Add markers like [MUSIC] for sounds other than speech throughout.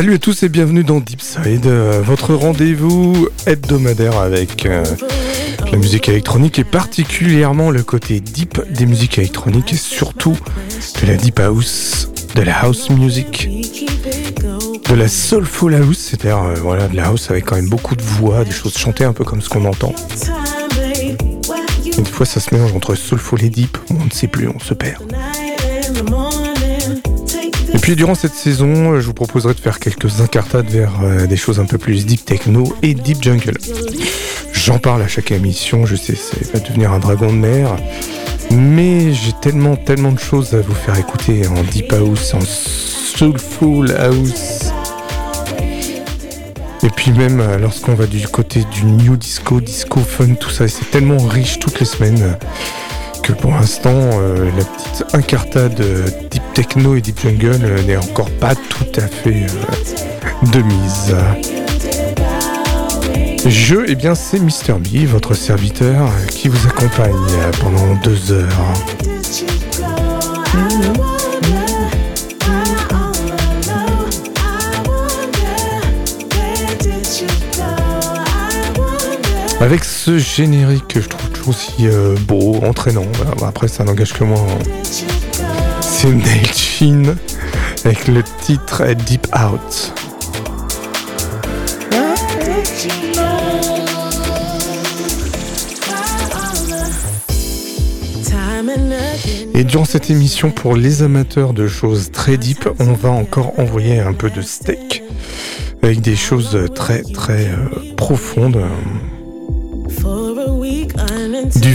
Salut à tous et bienvenue dans Deepside, euh, votre rendez-vous hebdomadaire avec euh, la musique électronique et particulièrement le côté deep des musiques électroniques et surtout de la deep house, de la house music, de la soulful house, c'est-à-dire euh, voilà de la house avec quand même beaucoup de voix, des choses chantées un peu comme ce qu'on entend. Une fois ça se mélange entre soulful et deep, on ne sait plus, on se perd. Et puis durant cette saison, je vous proposerai de faire quelques incartades vers euh, des choses un peu plus deep techno et deep jungle. J'en parle à chaque émission, je sais, ça va devenir un dragon de mer. Mais j'ai tellement, tellement de choses à vous faire écouter en deep house, en soulful house. Et puis même euh, lorsqu'on va du côté du new disco, disco fun, tout ça, c'est tellement riche toutes les semaines pour l'instant, la petite incartade deep techno et deep jungle euh, n'est encore pas tout à fait euh, de mise. Je, eh bien, c'est Mr. B, votre serviteur, euh, qui vous accompagne pendant deux heures. Avec ce générique que je trouve aussi beau, entraînant. Après, ça n'engage que moi. Hein c'est Nail avec le titre Deep Out. Et durant cette émission, pour les amateurs de choses très deep, on va encore envoyer un peu de steak avec des choses très très euh, profondes.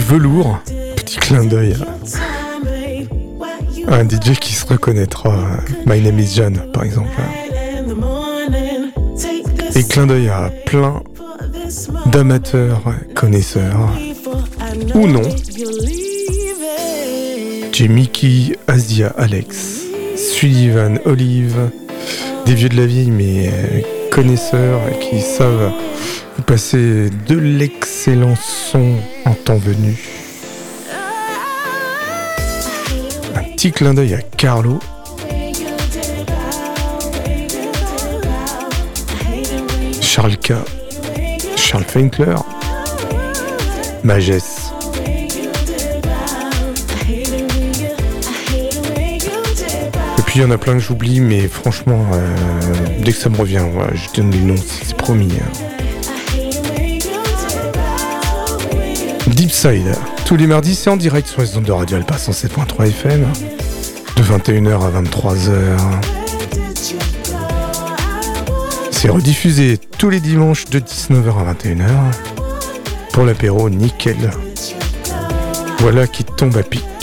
Velours, petit clin d'œil un DJ qui se reconnaîtra. My name is John, par exemple. Et clin d'œil à plein d'amateurs connaisseurs. Ou non. J'ai Mickey, Asia, Alex, Sullivan, Olive, des vieux de la vieille mais connaisseurs qui savent vous passer de l'excellent son en temps venu. petit clin d'œil à Carlo. Charles K. Charles Finkler. Magès. Et puis il y en a plein que j'oublie, mais franchement, euh, dès que ça me revient, je donne les noms, c'est promis. Hein. Deep Side. Tous les mardis, c'est en direct sur les ondes de Radio Alpa 107.3 FM, de 21h à 23h. C'est rediffusé tous les dimanches de 19h à 21h pour l'apéro nickel. Voilà qui tombe à pic.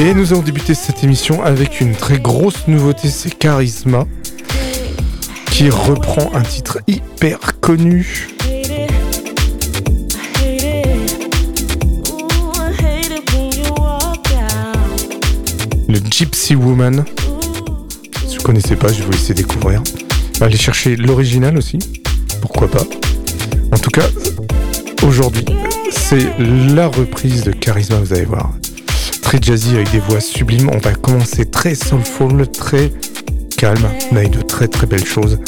Et nous allons débuter cette émission avec une très grosse nouveauté, c'est Charisma, qui reprend un titre hyper connu. Le Gypsy Woman. Si vous ne connaissez pas, je vais vous laisser découvrir. Allez chercher l'original aussi, pourquoi pas. En tout cas, aujourd'hui, c'est la reprise de Charisma, vous allez voir très jazzy avec des voix sublimes. On va commencer très soulful, très calme, mais avec de très très belles choses.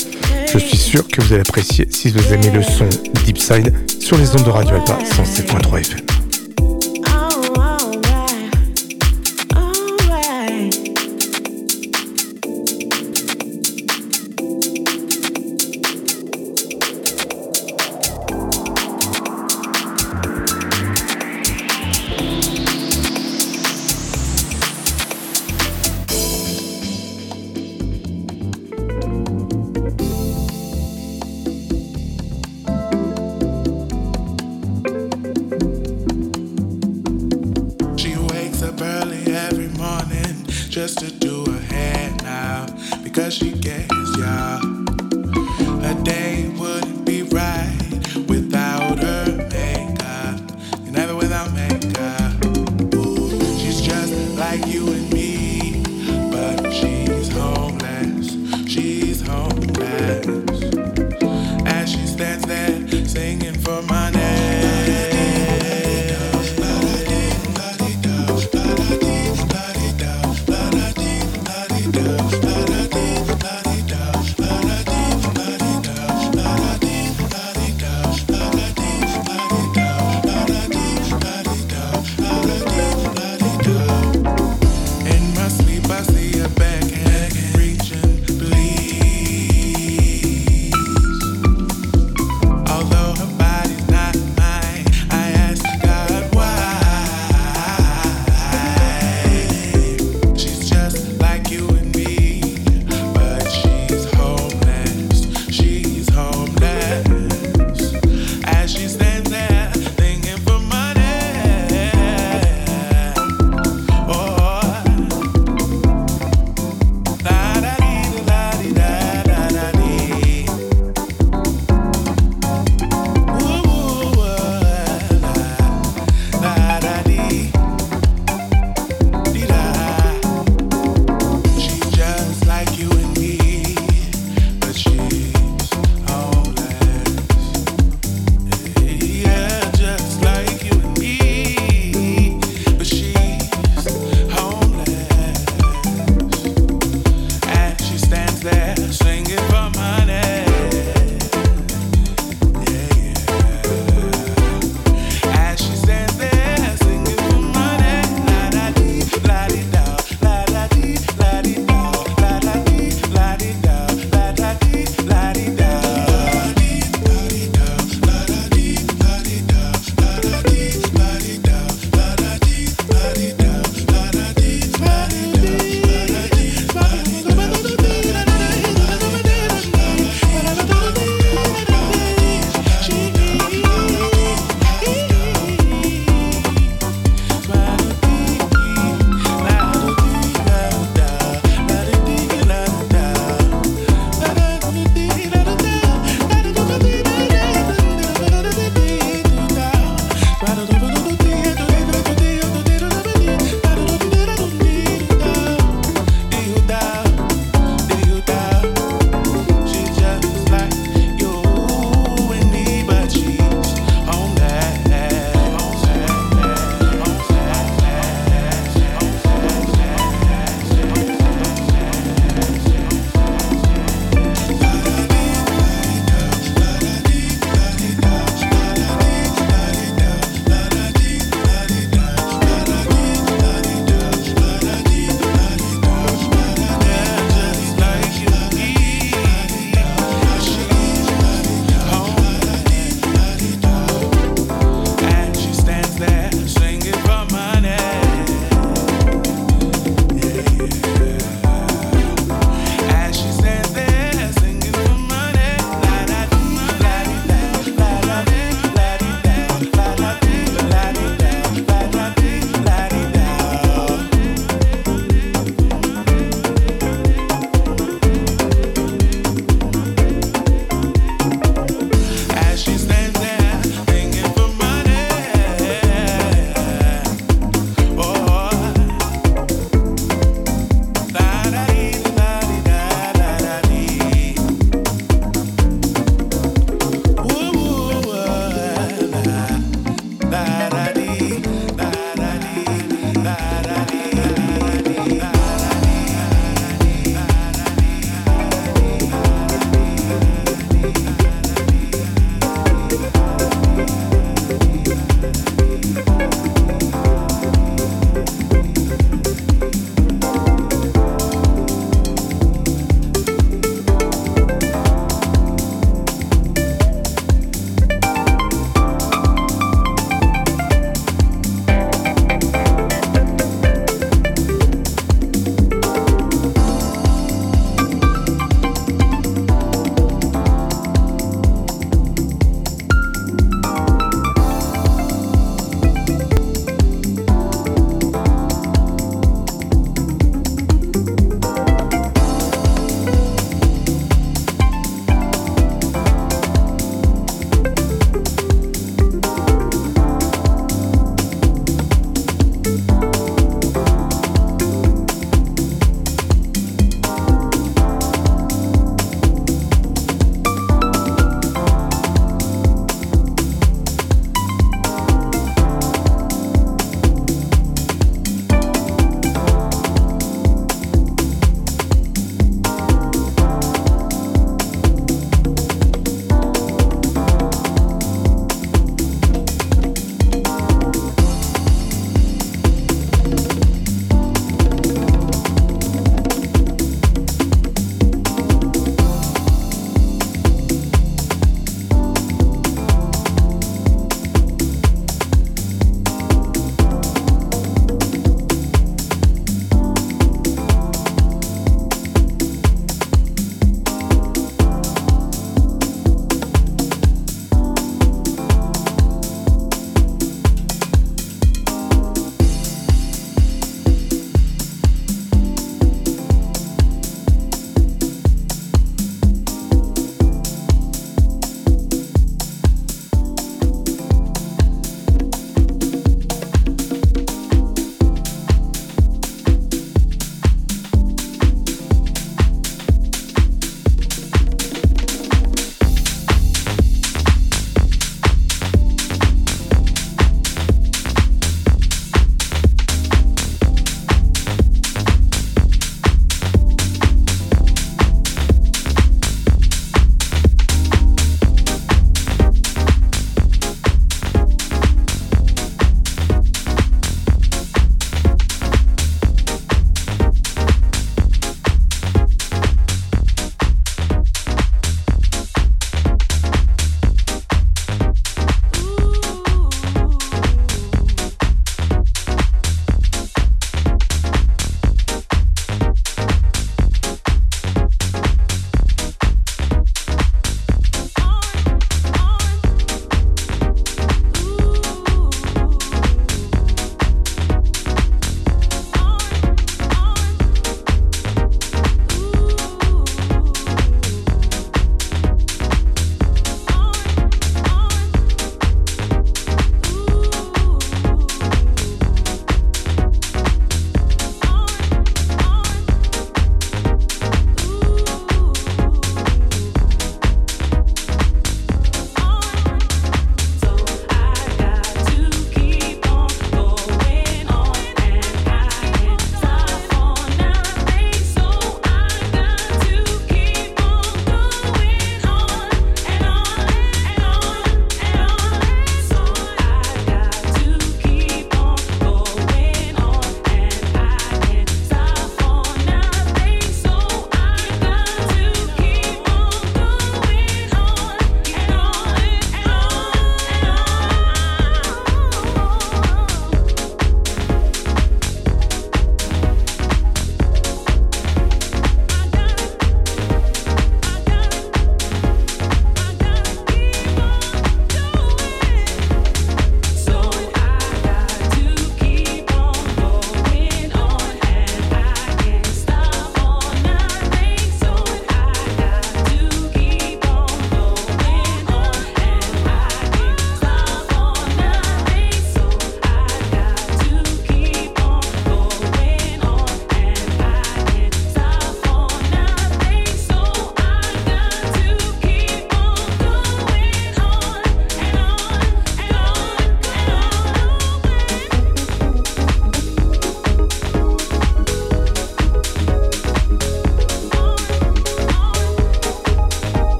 Je suis sûr que vous allez apprécier si vous aimez le son Deep Side sur les ondes de Radio Alpa 107.3 FM.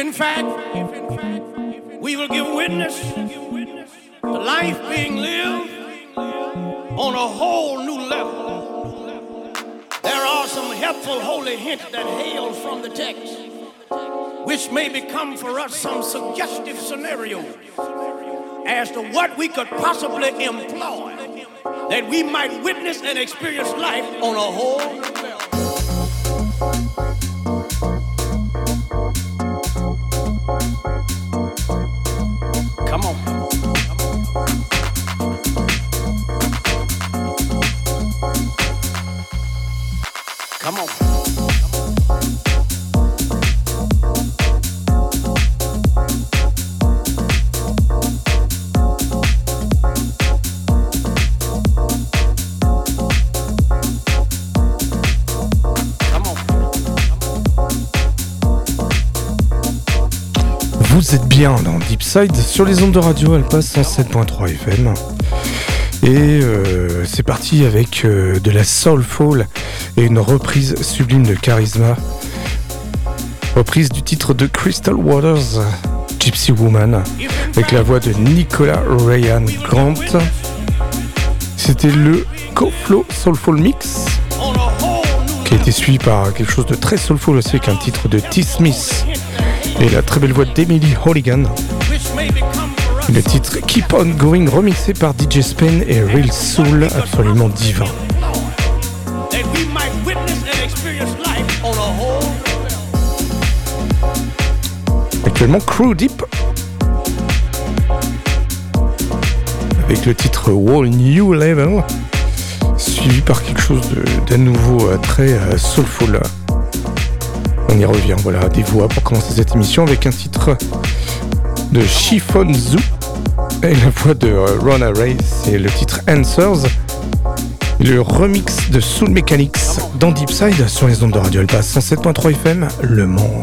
In fact we will give witness to life being lived on a whole new level. There are some helpful holy hints that hail from the text, which may become for us some suggestive scenarios as to what we could possibly employ that we might witness and experience life on a whole bien dans Deep Side sur les ondes de radio Alpha 107.3 FM. Et euh, c'est parti avec euh, de la soulful et une reprise sublime de Charisma. Reprise du titre de Crystal Waters, Gypsy Woman, avec la voix de Nicolas Ryan Grant. C'était le Co-Flow Soulful Mix qui a été suivi par quelque chose de très soulful aussi avec un titre de T. Smith et la très belle voix d'Emily Holligan. Le titre Keep On Going remixé par DJ Spen et Real Soul absolument divin. Actuellement Crew Deep avec le titre Wall New Level suivi par quelque chose d'un nouveau euh, très euh, soulful. On y revient, voilà, des voix pour commencer cette émission avec un titre de Chiffon Zoo et la voix de Rona Ray, c'est le titre Answers. Le remix de Soul Mechanics dans Deep Side sur les ondes de Radio Alpha 107.3 FM, Le Mans.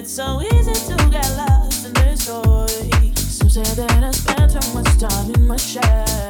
It's so easy to get lost in this noise. Some say that I spent too much time in my shell.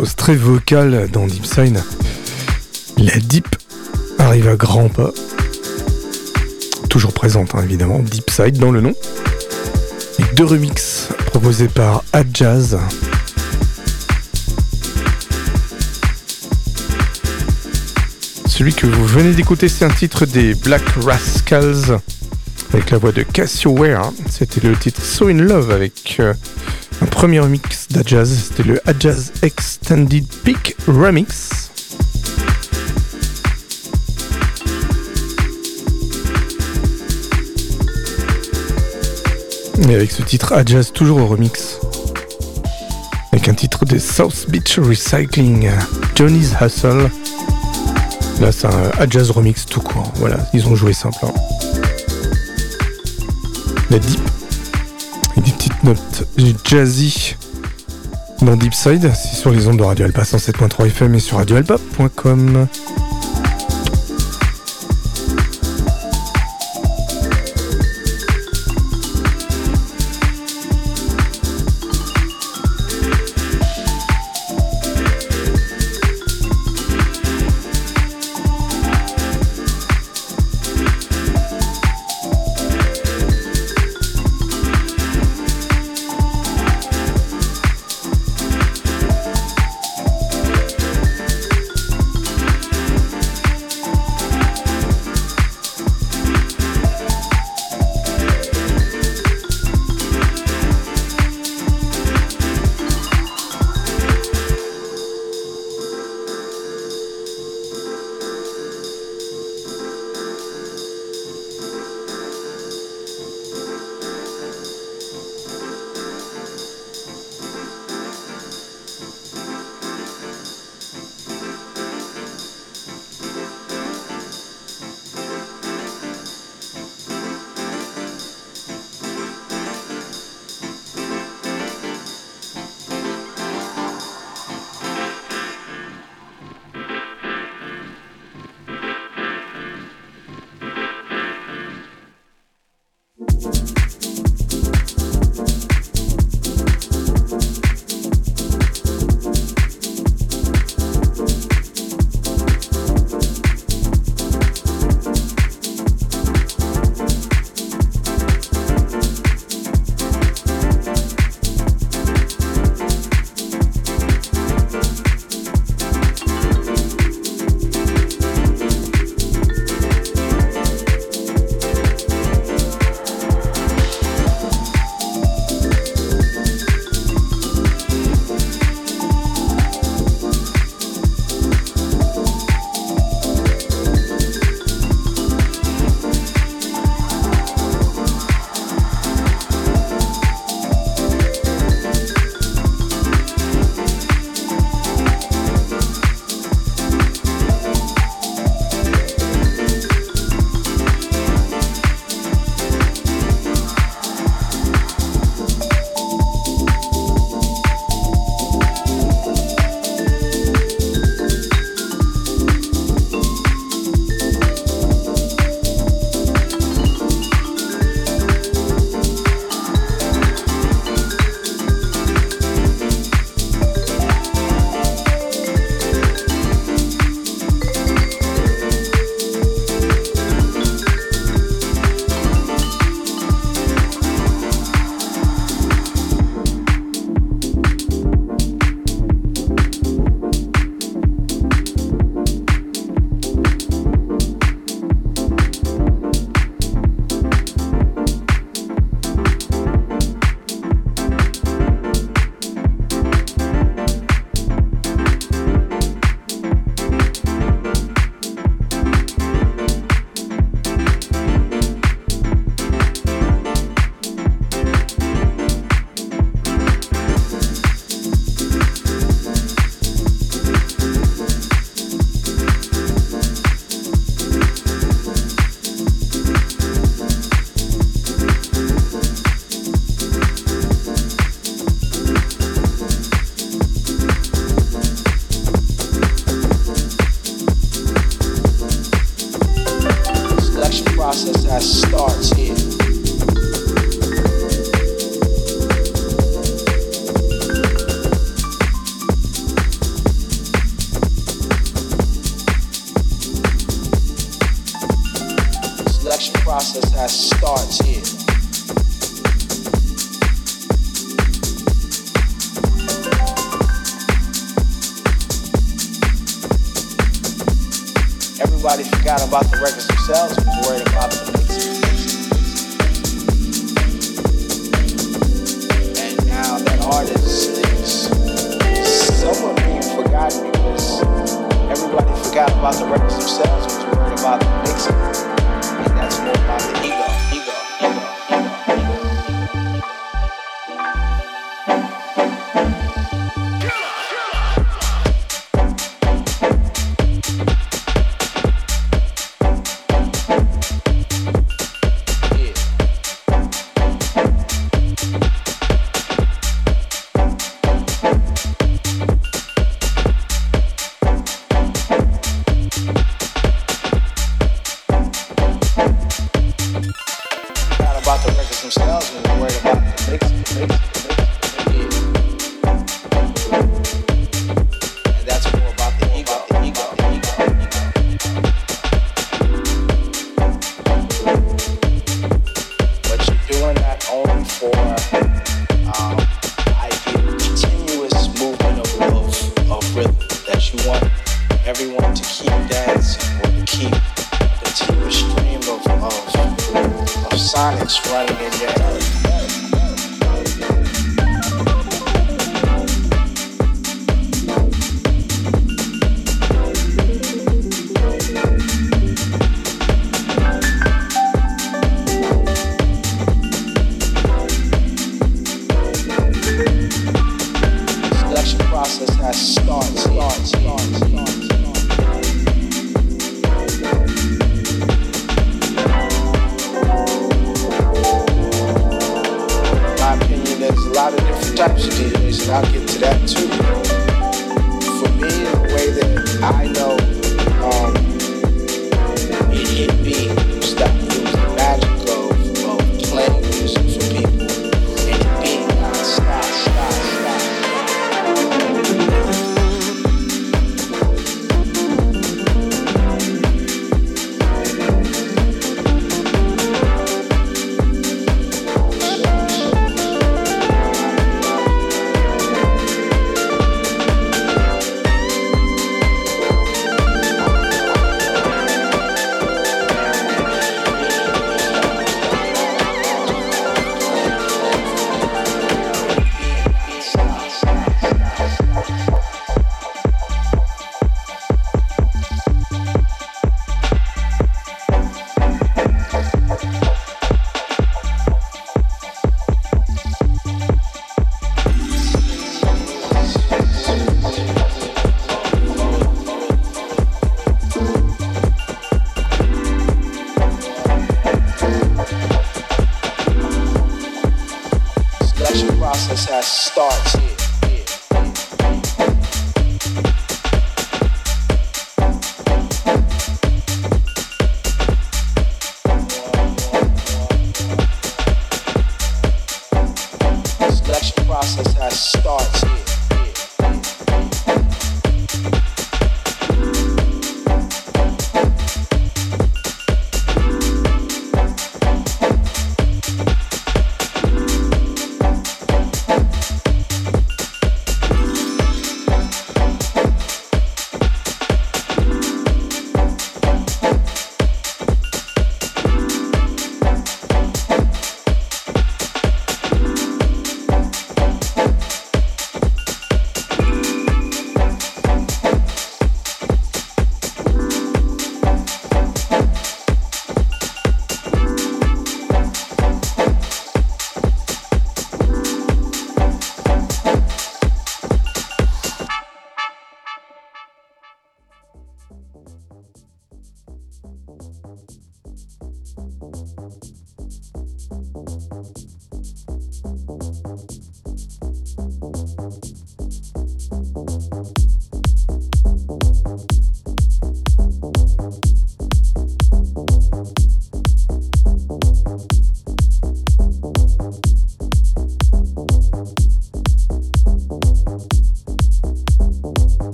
Très vocales dans Deep Sign. La Deep arrive à grands pas. Toujours présente, hein, évidemment. Deep Side dans le nom. Et deux remixes proposé par Adjazz. Celui que vous venez d'écouter, c'est un titre des Black Rascals avec la voix de Cassio Ware. C'était le titre So in Love avec euh, un premier remix d'Adjazz. C'était le Adjazz Extended Peak Remix. Et avec ce titre Adjazz toujours au remix. Avec un titre de South Beach Recycling, Johnny's Hustle. Là, c'est un Adjazz remix tout court. Voilà, ils ont joué simple. hein. La deep. Et des petites notes jazzy dans Deep Side. C'est sur les ondes de Radio Alpa 107.3 FM et sur radioalpa.com.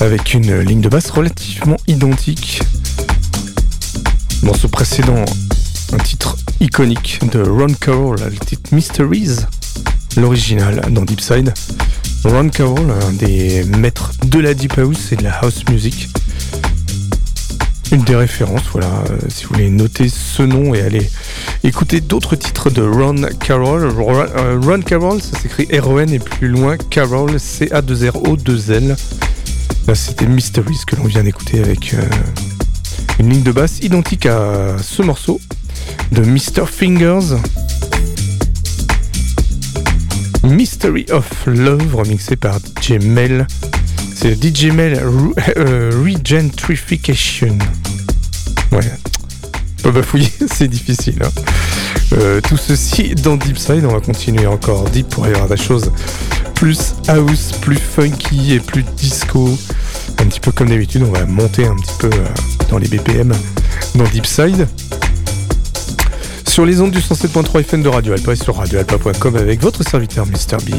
avec une ligne de basse relativement identique. Morceau précédent, un titre iconique de Ron Carroll, le titre Mysteries, l'original dans Deep Side. Ron Carroll, un des maîtres de la Deep House et de la House Music. Une des références, voilà, euh, si vous voulez noter ce nom et aller écouter d'autres titres de Ron Carroll. Ron, euh, Carroll, ça s'écrit R-O-N et plus loin Carroll, C-A-2-R-O-2-L. Là, c'était Mysteries que l'on vient d'écouter avec euh, une ligne de basse identique à ce morceau de Mr. Fingers. Mystery of Love, remixé par DJ Mel. C'est DJ Mel Re- Regentrification. Ouais, pas bafouiller, [LAUGHS] c'est difficile. hein. Euh, tout ceci dans Deep Side, on va continuer encore deep pour aller voir des choses plus house, plus funky et plus disco. Un petit peu comme d'habitude, on va monter un petit peu euh, dans les BPM dans Deep Side. Sur les ondes du 107.3 FM de Radio Alpa et sur radioalpa.com avec votre serviteur Mr. B.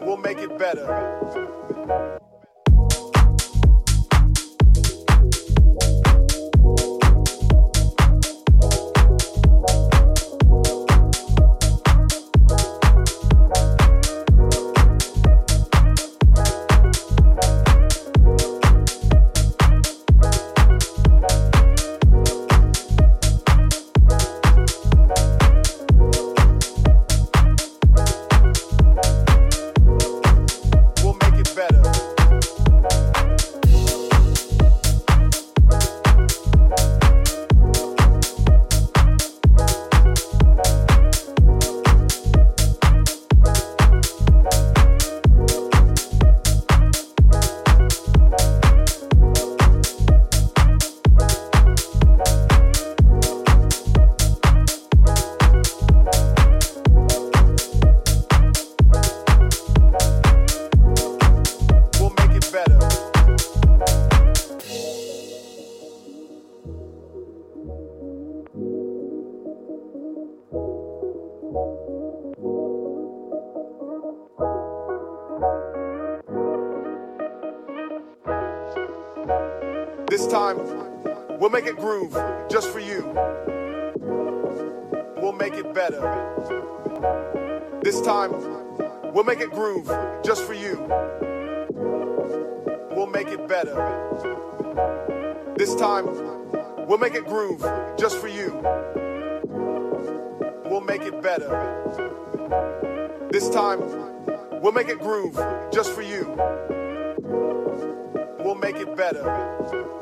We'll make it better. This time, we'll make it groove just for you. We'll make it better. This time, we'll make it groove just for you. We'll make it better.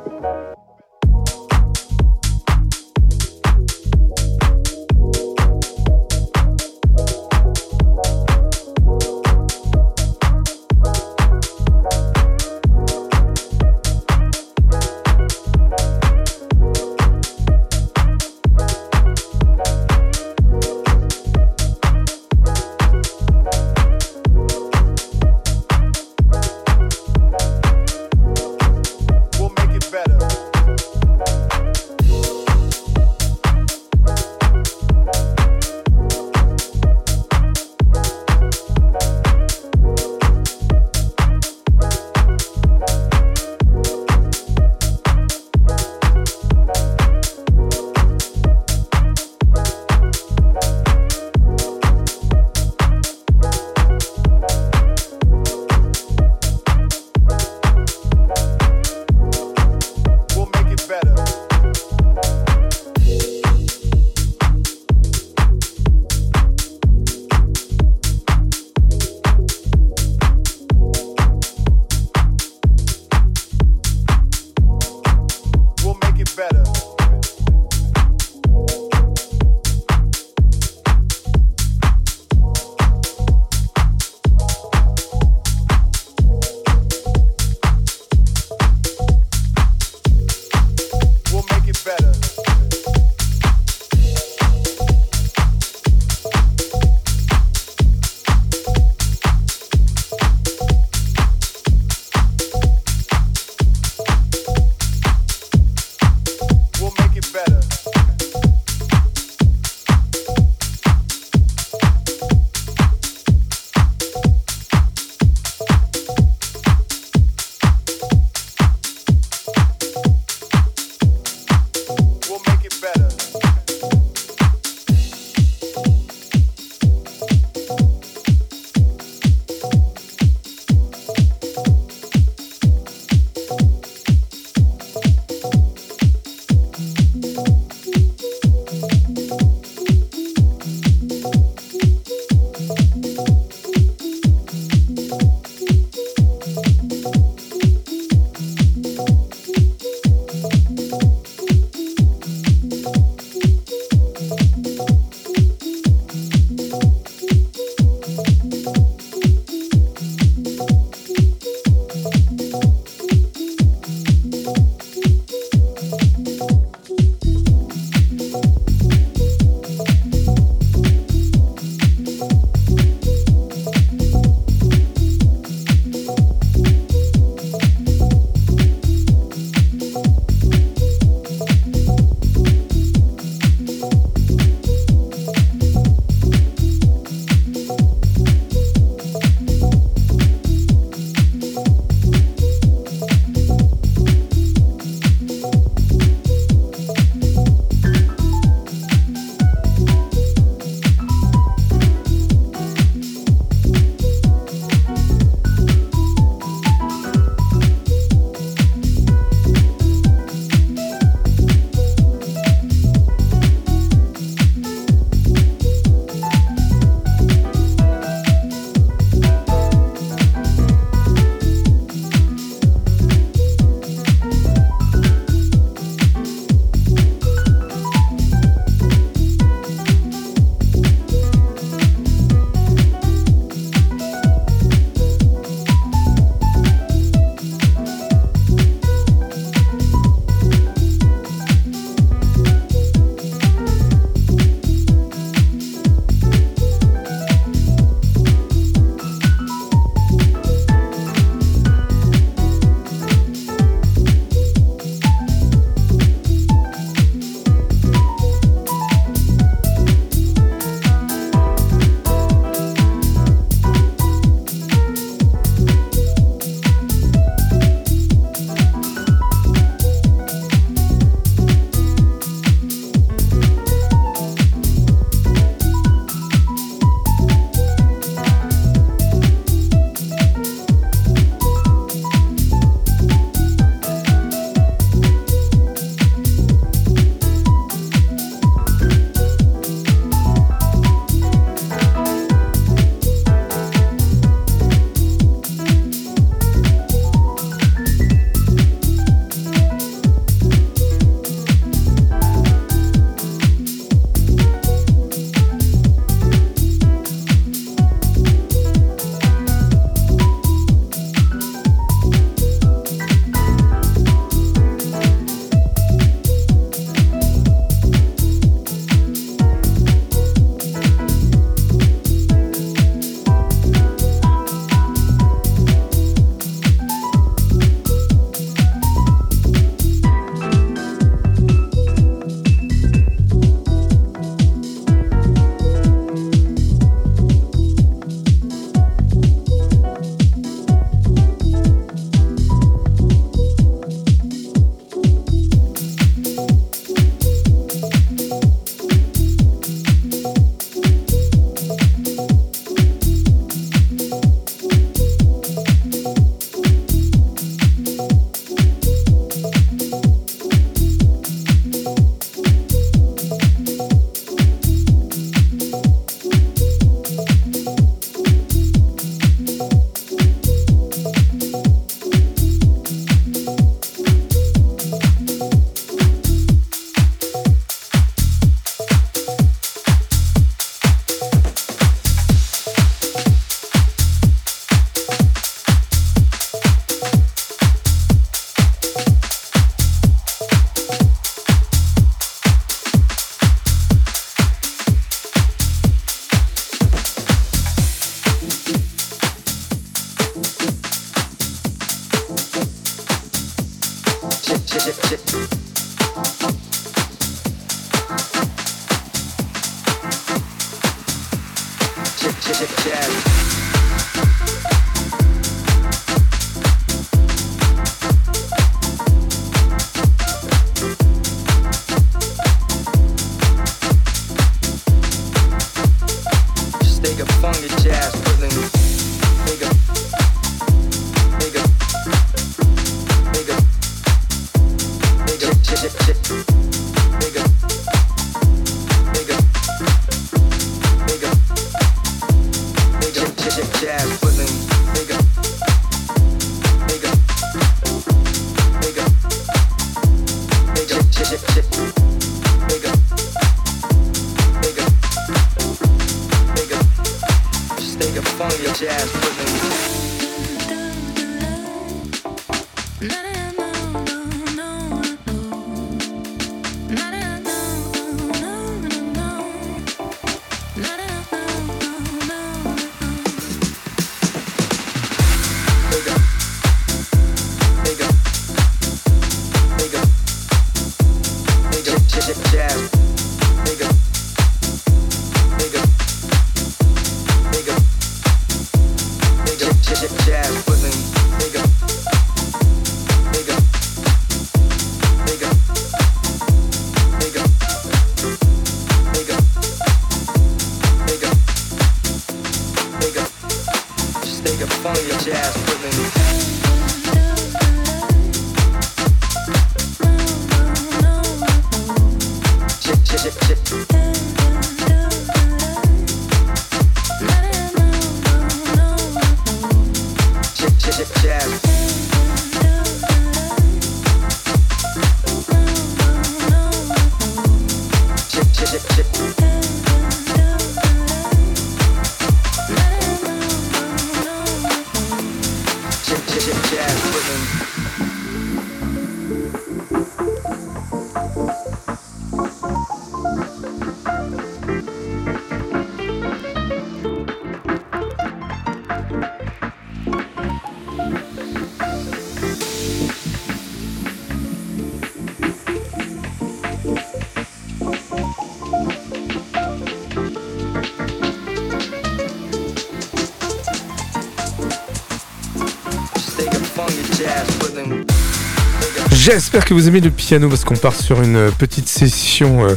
J'espère que vous aimez le piano parce qu'on part sur une petite session, euh,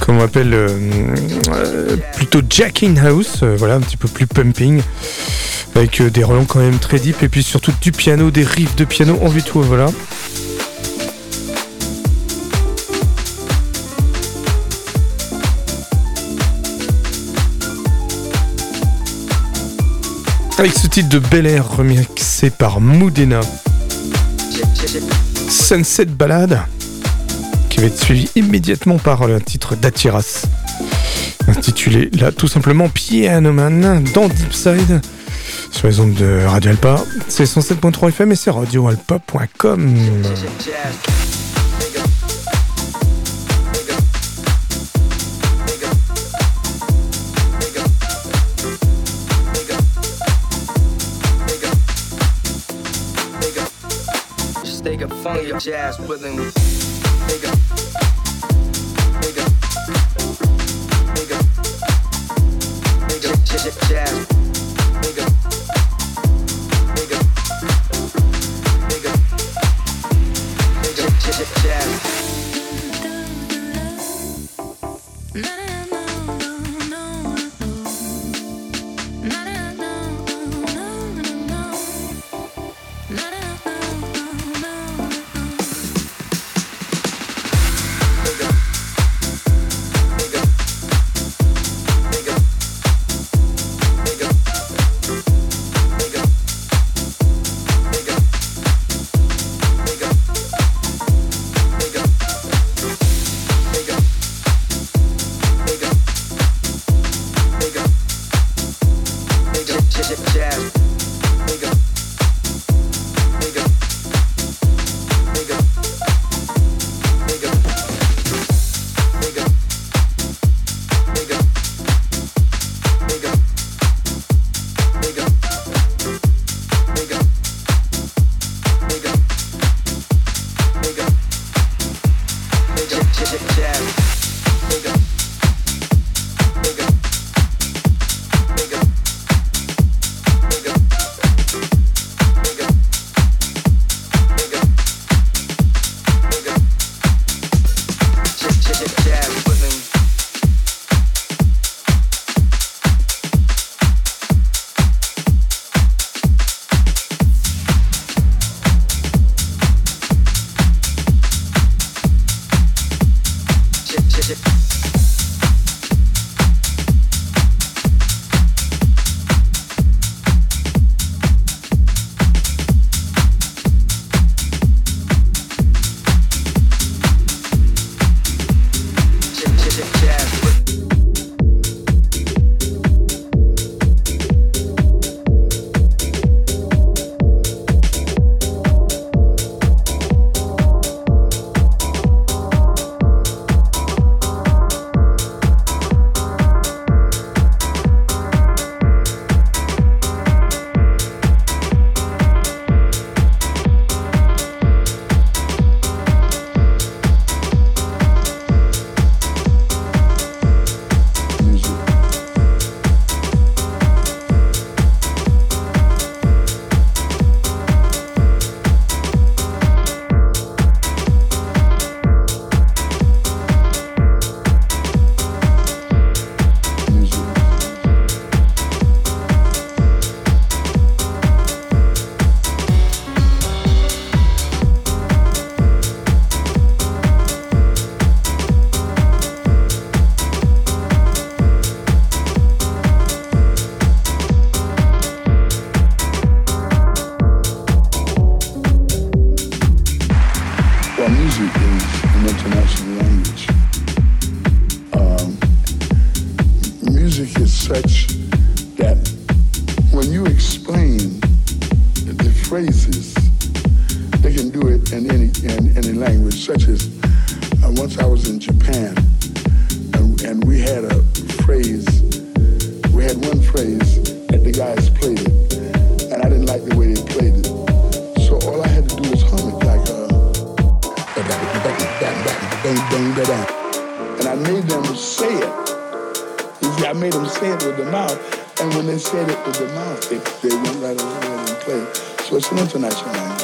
comme on appelle, euh, euh, plutôt jacking house, euh, voilà, un petit peu plus pumping, avec des relents quand même très deep et puis surtout du piano, des riffs de piano en tout, voilà. Avec ce titre de Bel Air remixé par Moudena. Sunset Ballade, qui va être suivi immédiatement par un titre d'Atiras, intitulé là tout simplement Piano Man dans Deep Side, sur les ondes de Radio Alpa. C'est 107.3 FM et c'est radioalpa.com. phony, jazz willing with say it. You see, I made them say it with the mouth, and when they said it with the mouth, they, they went right over there and played. So it's an international language.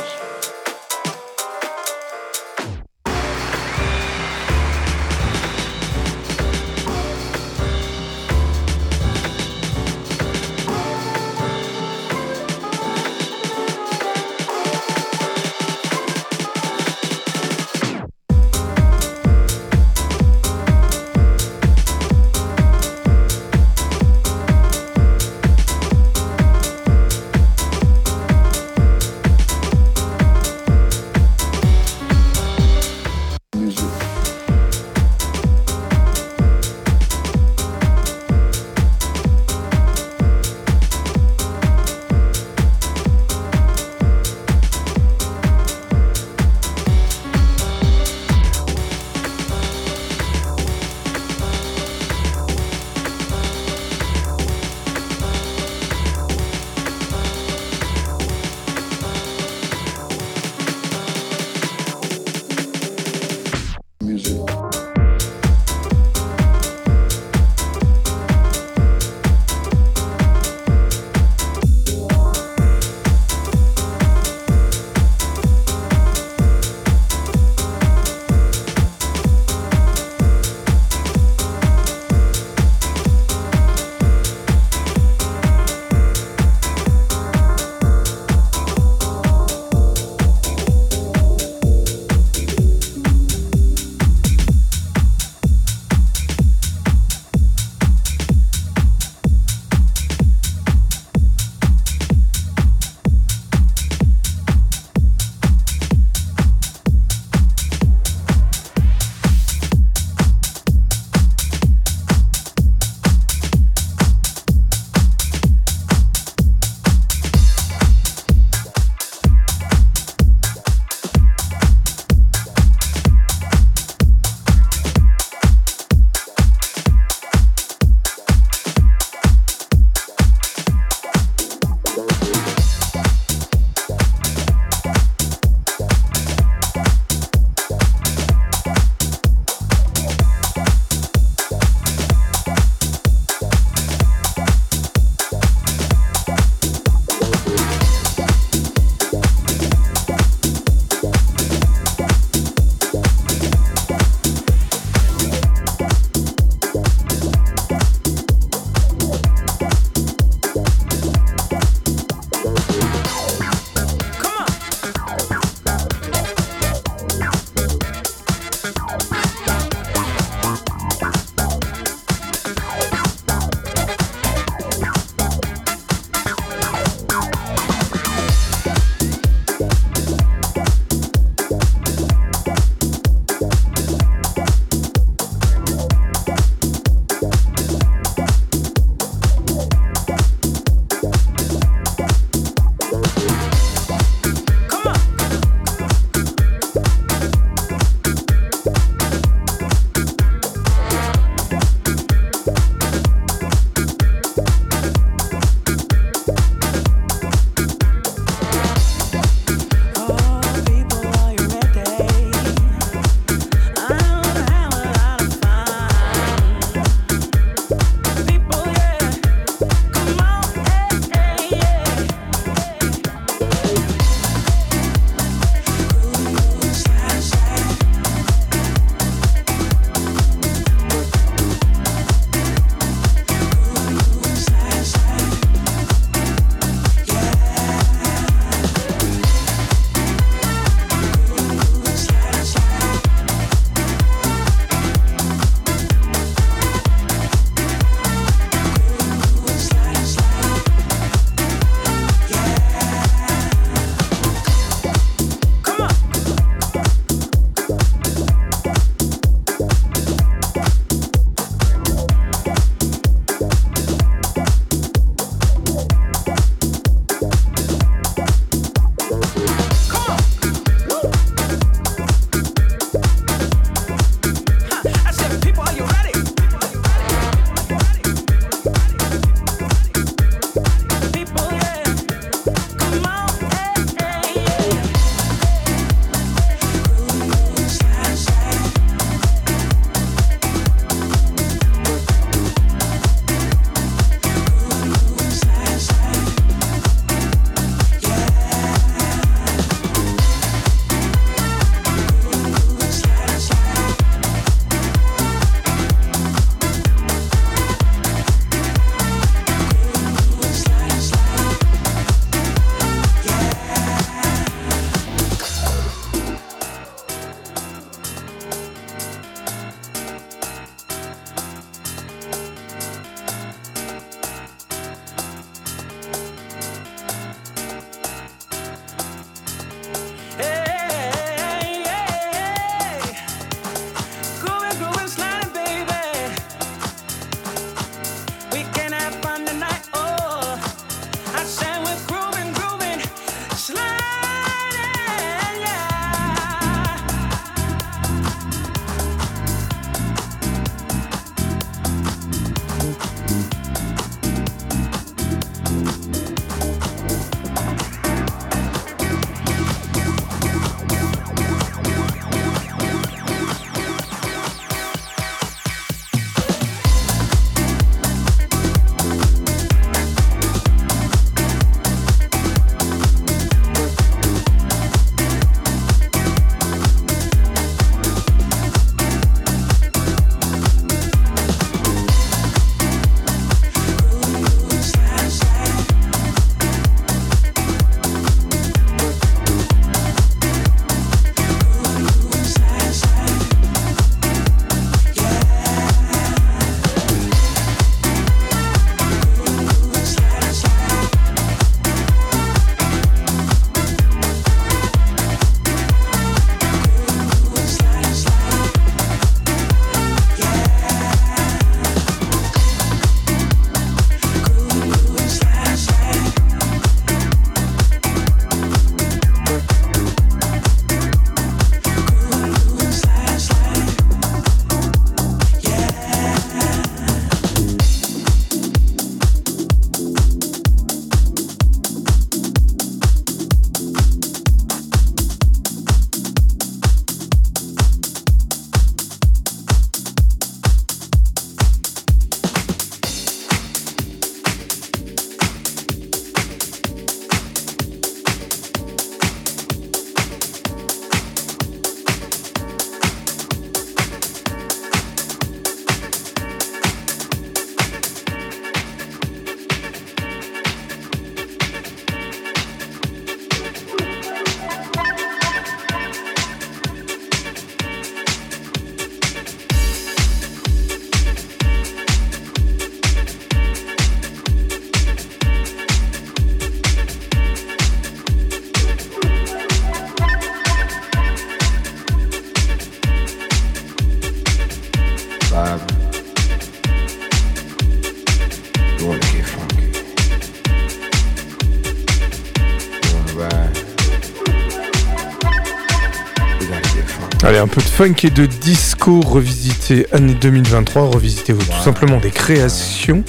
Funk et de disco revisité année 2023. Revisitez tout simplement des créations.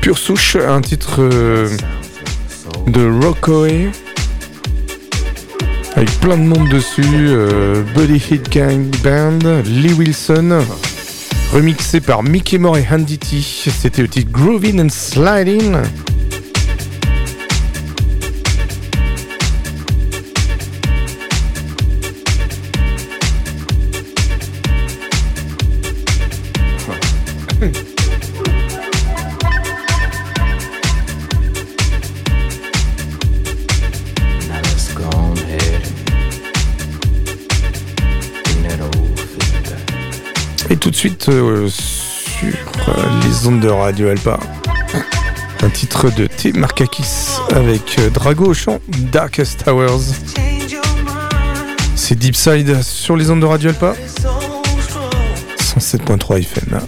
Pure souche, un titre euh, de Rockoe avec plein de monde dessus. euh, Buddy Hit Gang Band, Lee Wilson, remixé par Mickey Moore et Handy T. C'était le titre Groovin' and Sliding. Suite euh, sur euh, les ondes de Radio Alpa. Un titre de T. Markakis avec euh, Drago au chant Darkest Towers. C'est Deep Side sur les ondes de Radio Alpa. 107.3 FM.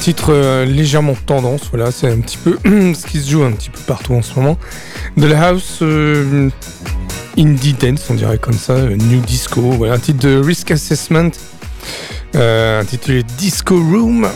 Titre euh, légèrement tendance, voilà, c'est un petit peu [CLEARS THROAT] ce qui se joue un petit peu partout en ce moment. De la house euh, indie dance, on dirait comme ça, euh, new disco, voilà, un titre de Risk Assessment, intitulé Disco Room.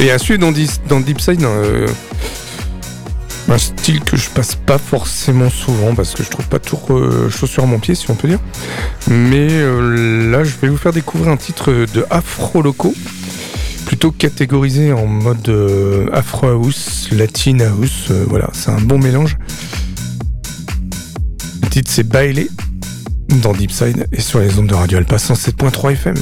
Et à dans, dans Deep Side, euh, un style que je passe pas forcément souvent parce que je trouve pas tout euh, chaussure à mon pied, si on peut dire. Mais euh, là, je vais vous faire découvrir un titre de Afro Loco, plutôt catégorisé en mode euh, Afro House, Latin House. voilà, c'est un bon mélange. Le titre, c'est Bailey dans Deep Side et sur les ondes de Radio Alpa 107.3 FM.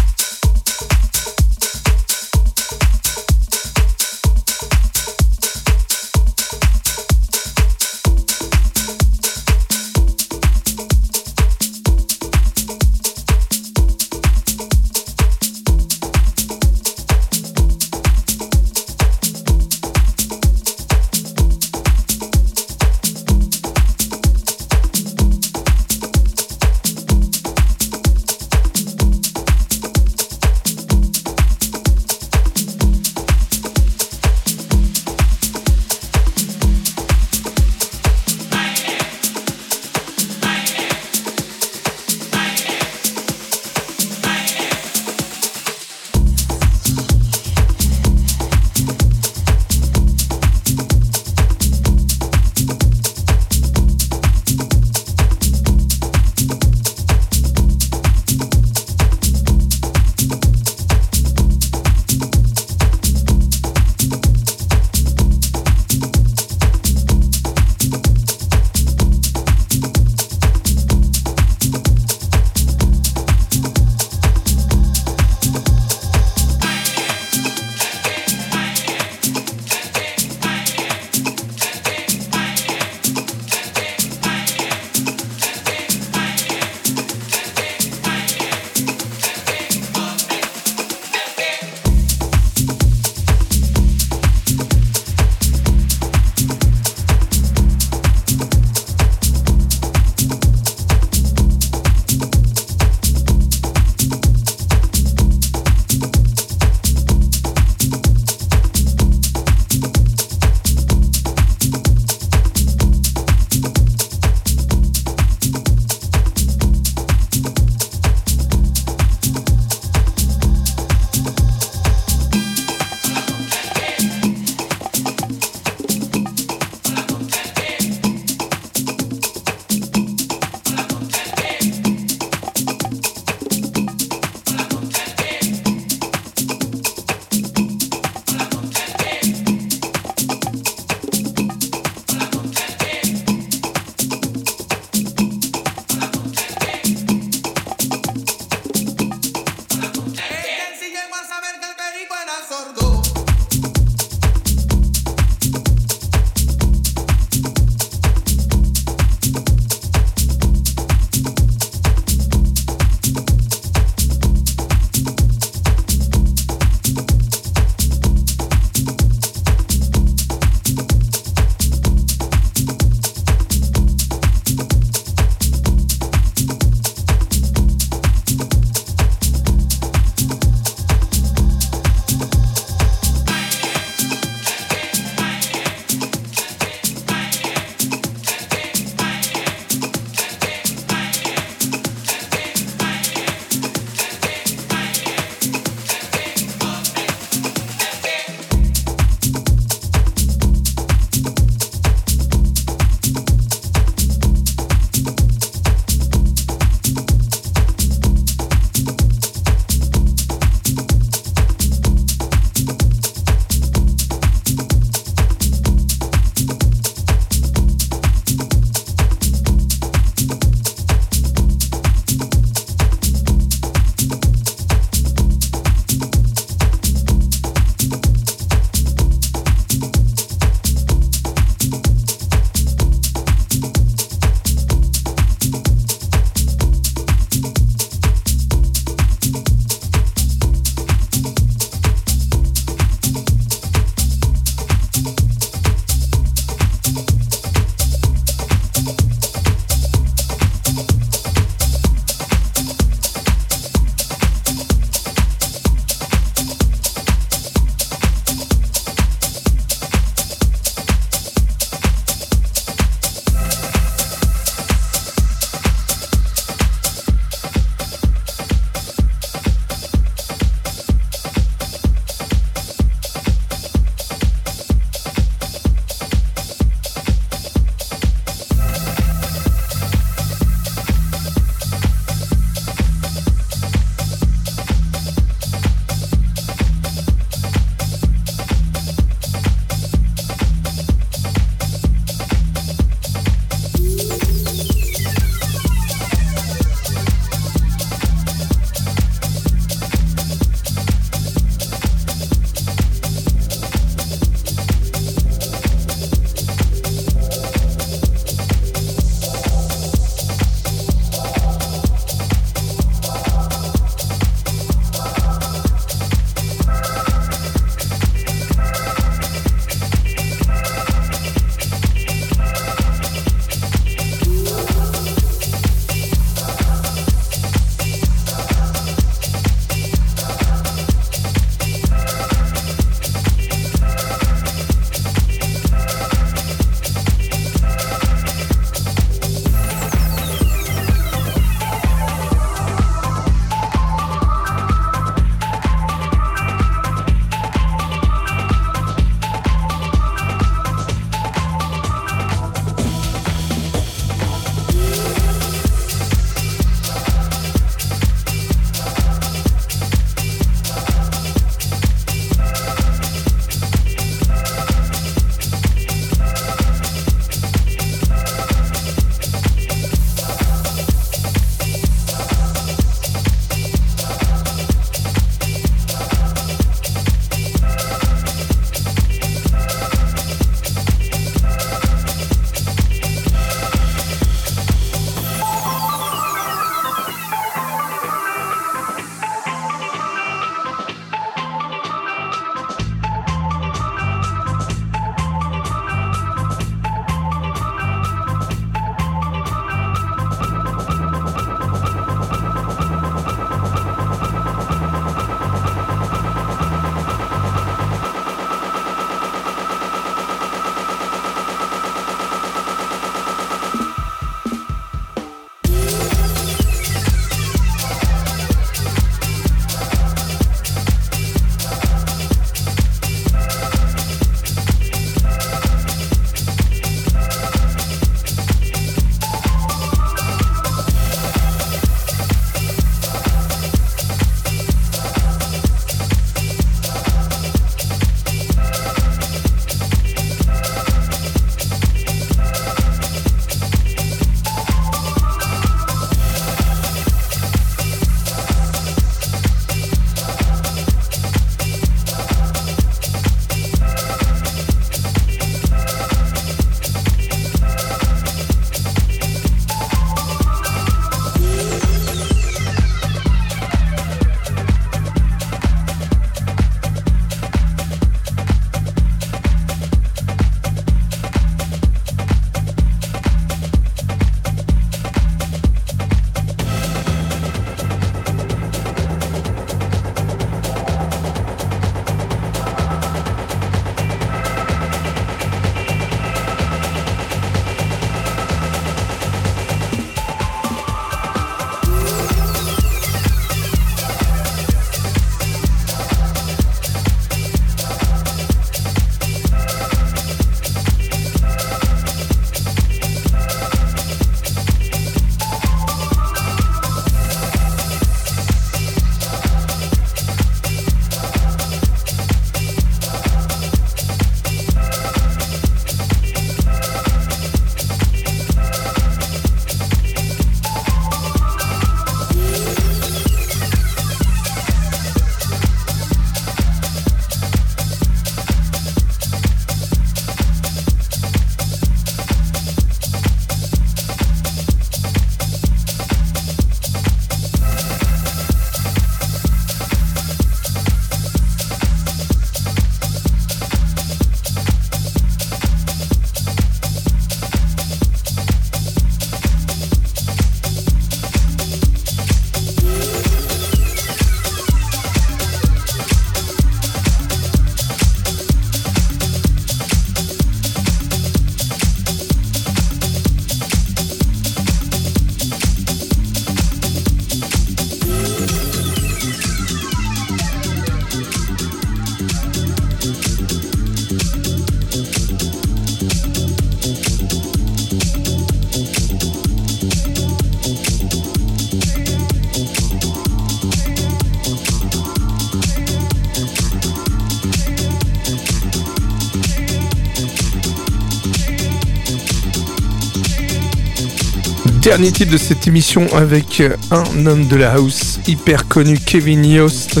Dernier titre de cette émission avec un homme de la house hyper connu, Kevin Yost.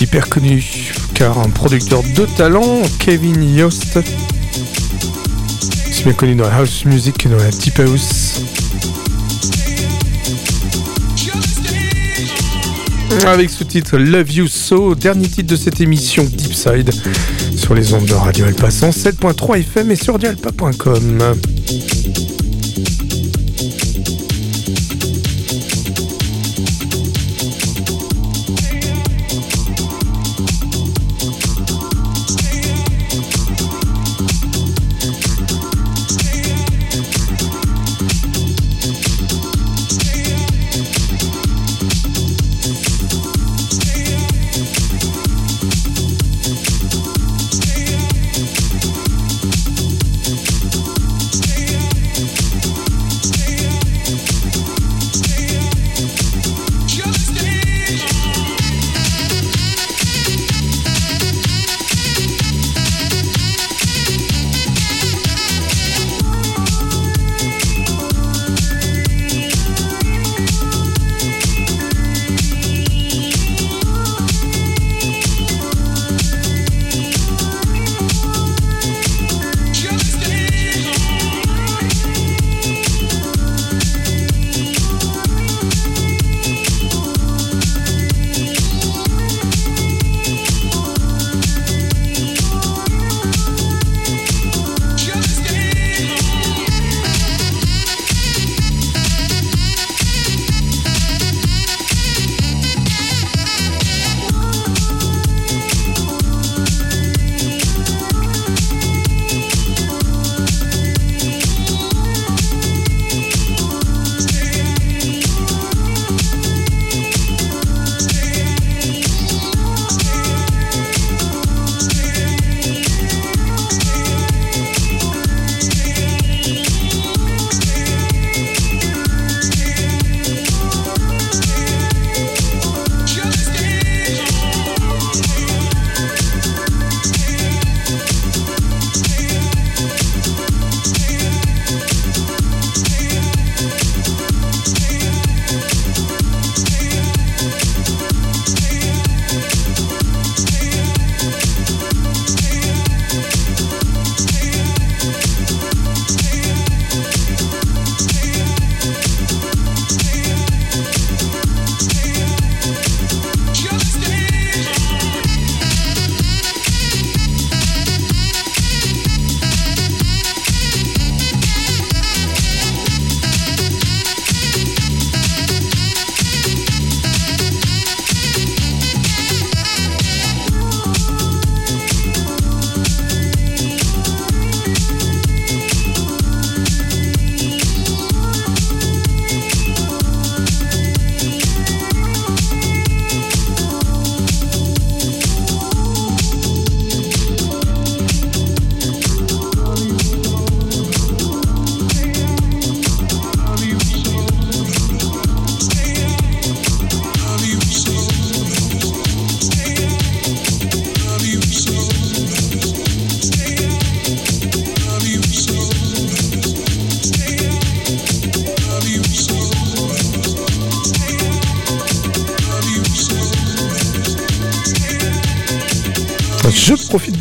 Hyper connu car un producteur de talent, Kevin Yost. C'est bien connu dans la house music que dans la deep house. Avec ce titre Love You So, dernier titre de cette émission Deep Side sur les ondes de Radio Alpa 107.3 FM et sur radioalpa.com.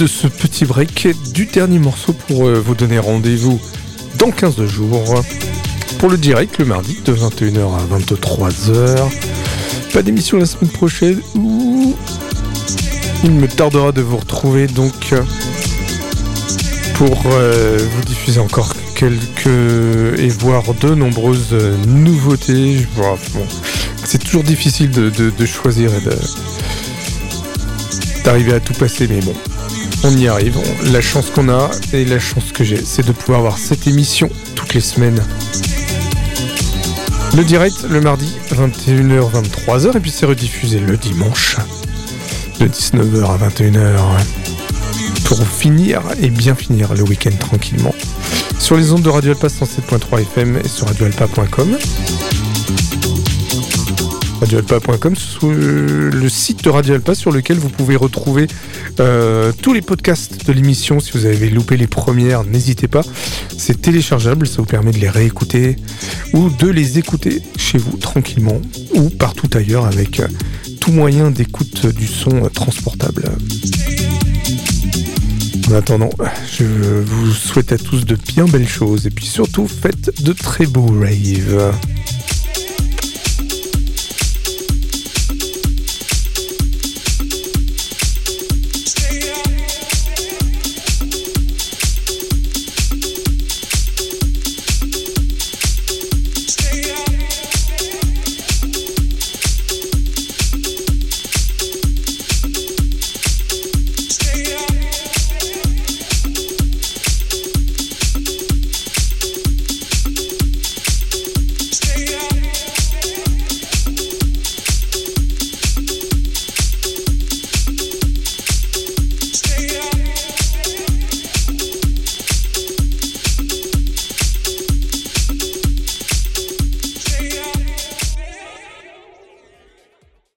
de ce petit break du dernier morceau pour euh, vous donner rendez-vous dans 15 jours pour le direct le mardi de 21h à 23h. Pas d'émission la semaine prochaine ou il me tardera de vous retrouver donc pour euh, vous diffuser encore quelques et voir de nombreuses nouveautés. Bon, c'est toujours difficile de, de- de choisir et de d'arriver à tout passer, mais bon, on y arrive. La chance qu'on a et la chance que j'ai, c'est de pouvoir avoir cette émission toutes les semaines. Le direct le mardi 21h 23h et puis c'est rediffusé le dimanche de 19h à 21h pour finir et bien finir le week-end tranquillement sur les ondes de Radio Alpa 107.3 FM et sur radioalpa.com. radioalpa.com, le site de Radio Alpa sur lequel vous pouvez retrouver euh, tous les podcasts de l'émission. Si vous avez loupé les premières, n'hésitez pas. C'est téléchargeable, ça vous permet de les réécouter ou de les écouter chez vous tranquillement ou partout ailleurs avec euh, tout moyen d'écoute du son euh, transportable. En attendant, je vous souhaite à tous de bien belles choses et puis surtout faites de très beaux raves.